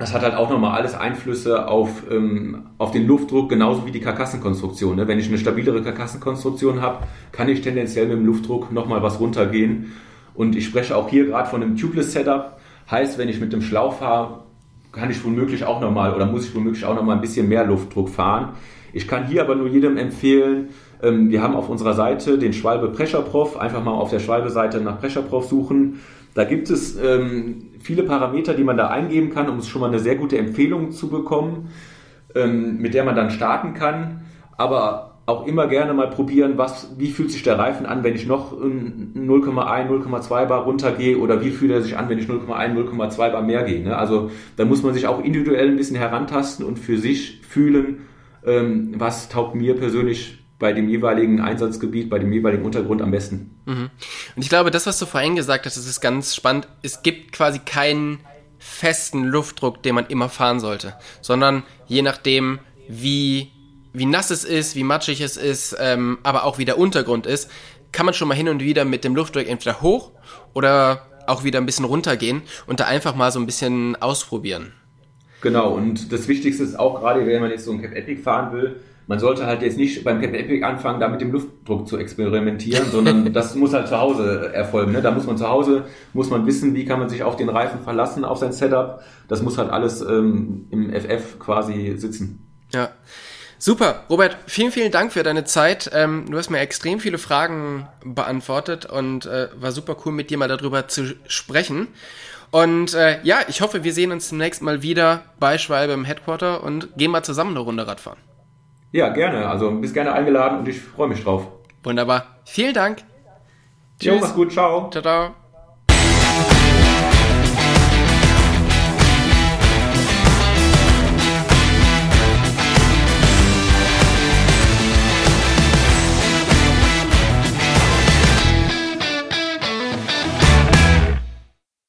Das hat halt auch nochmal alles Einflüsse auf, ähm, auf den Luftdruck, genauso wie die Karkassenkonstruktion. Ne? Wenn ich eine stabilere Karkassenkonstruktion habe, kann ich tendenziell mit dem Luftdruck nochmal was runtergehen. Und ich spreche auch hier gerade von einem Tubeless Setup. Heißt, wenn ich mit dem Schlauch fahre, kann ich womöglich auch nochmal oder muss ich womöglich auch nochmal ein bisschen mehr Luftdruck fahren. Ich kann hier aber nur jedem empfehlen, ähm, wir haben auf unserer Seite den Schwalbe Pressure Prof. Einfach mal auf der Schwalbe-Seite nach Pressure Prof suchen. Da gibt es ähm, viele Parameter, die man da eingeben kann, um schon mal eine sehr gute Empfehlung zu bekommen, ähm, mit der man dann starten kann. Aber auch immer gerne mal probieren, was, wie fühlt sich der Reifen an, wenn ich noch 0,1, 0,2 Bar runtergehe oder wie fühlt er sich an, wenn ich 0,1, 0,2 Bar mehr gehe. Ne? Also da muss man sich auch individuell ein bisschen herantasten und für sich fühlen, ähm, was taugt mir persönlich bei dem jeweiligen Einsatzgebiet, bei dem jeweiligen Untergrund am besten. Mhm. Und ich glaube, das, was du vorhin gesagt hast, das ist ganz spannend. Es gibt quasi keinen festen Luftdruck, den man immer fahren sollte, sondern je nachdem, wie wie nass es ist, wie matschig es ist, ähm, aber auch wie der Untergrund ist, kann man schon mal hin und wieder mit dem Luftdruck entweder hoch oder auch wieder ein bisschen runtergehen und da einfach mal so ein bisschen ausprobieren. Genau, und das Wichtigste ist auch gerade, wenn man jetzt so ein Cap Epic fahren will, man sollte halt jetzt nicht beim Cap Epic anfangen, da mit dem Luftdruck zu experimentieren, sondern das muss halt zu Hause erfolgen. Ne? Da muss man zu Hause, muss man wissen, wie kann man sich auf den Reifen verlassen, auf sein Setup. Das muss halt alles ähm, im FF quasi sitzen. Ja. Super, Robert, vielen, vielen Dank für deine Zeit. Ähm, du hast mir extrem viele Fragen beantwortet und äh, war super cool, mit dir mal darüber zu sprechen. Und äh, ja, ich hoffe, wir sehen uns zunächst mal wieder bei Schwalbe im Headquarter und gehen mal zusammen eine Runde Radfahren. Ja, gerne. Also bist gerne eingeladen und ich freue mich drauf. Wunderbar. Vielen Dank. Tschüss. Jo, mach's gut. Ciao. Ciao, ciao.